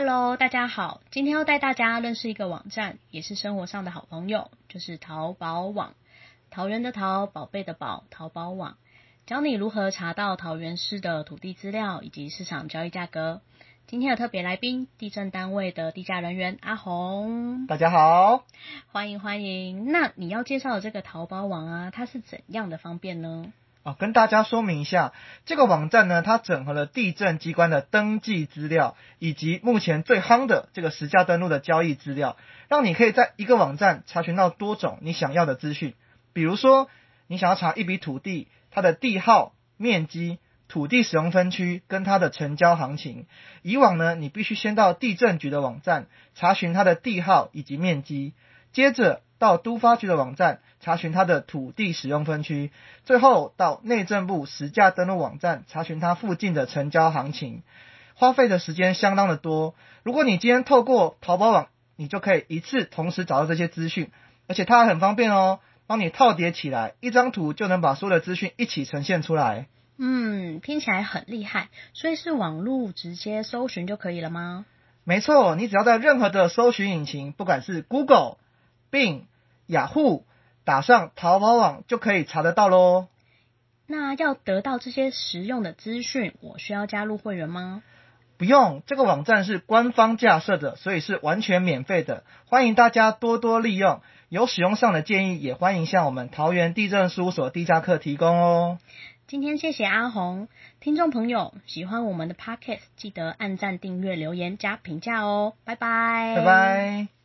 Hello，大家好，今天要带大家认识一个网站，也是生活上的好朋友，就是淘宝网。桃园的淘，宝贝的宝，淘宝网教你如何查到桃园市的土地资料以及市场交易价格。今天有特别来宾，地震单位的地价人员阿红，大家好，欢迎欢迎。那你要介绍的这个淘宝网啊，它是怎样的方便呢？啊，跟大家说明一下，这个网站呢，它整合了地震机关的登记资料，以及目前最夯的这个实价登录的交易资料，让你可以在一个网站查询到多种你想要的资讯。比如说，你想要查一笔土地，它的地号、面积、土地使用分区跟它的成交行情。以往呢，你必须先到地震局的网站查询它的地号以及面积，接着到都发局的网站查询它的土地使用分区，最后到内政部实价登录网站查询它附近的成交行情。花费的时间相当的多。如果你今天透过淘宝网，你就可以一次同时找到这些资讯，而且它还很方便哦。帮你套叠起来，一张图就能把所有的资讯一起呈现出来。嗯，听起来很厉害，所以是网络直接搜寻就可以了吗？没错，你只要在任何的搜寻引擎，不管是 Google、Bing、雅虎，打上淘宝网就可以查得到喽。那要得到这些实用的资讯，我需要加入会员吗？不用，这个网站是官方架设的，所以是完全免费的，欢迎大家多多利用。有使用上的建议，也欢迎向我们桃园地震事务所地下课提供哦。今天谢谢阿红，听众朋友喜欢我们的 podcast，记得按赞、订阅、留言、加评价哦，拜拜，拜拜。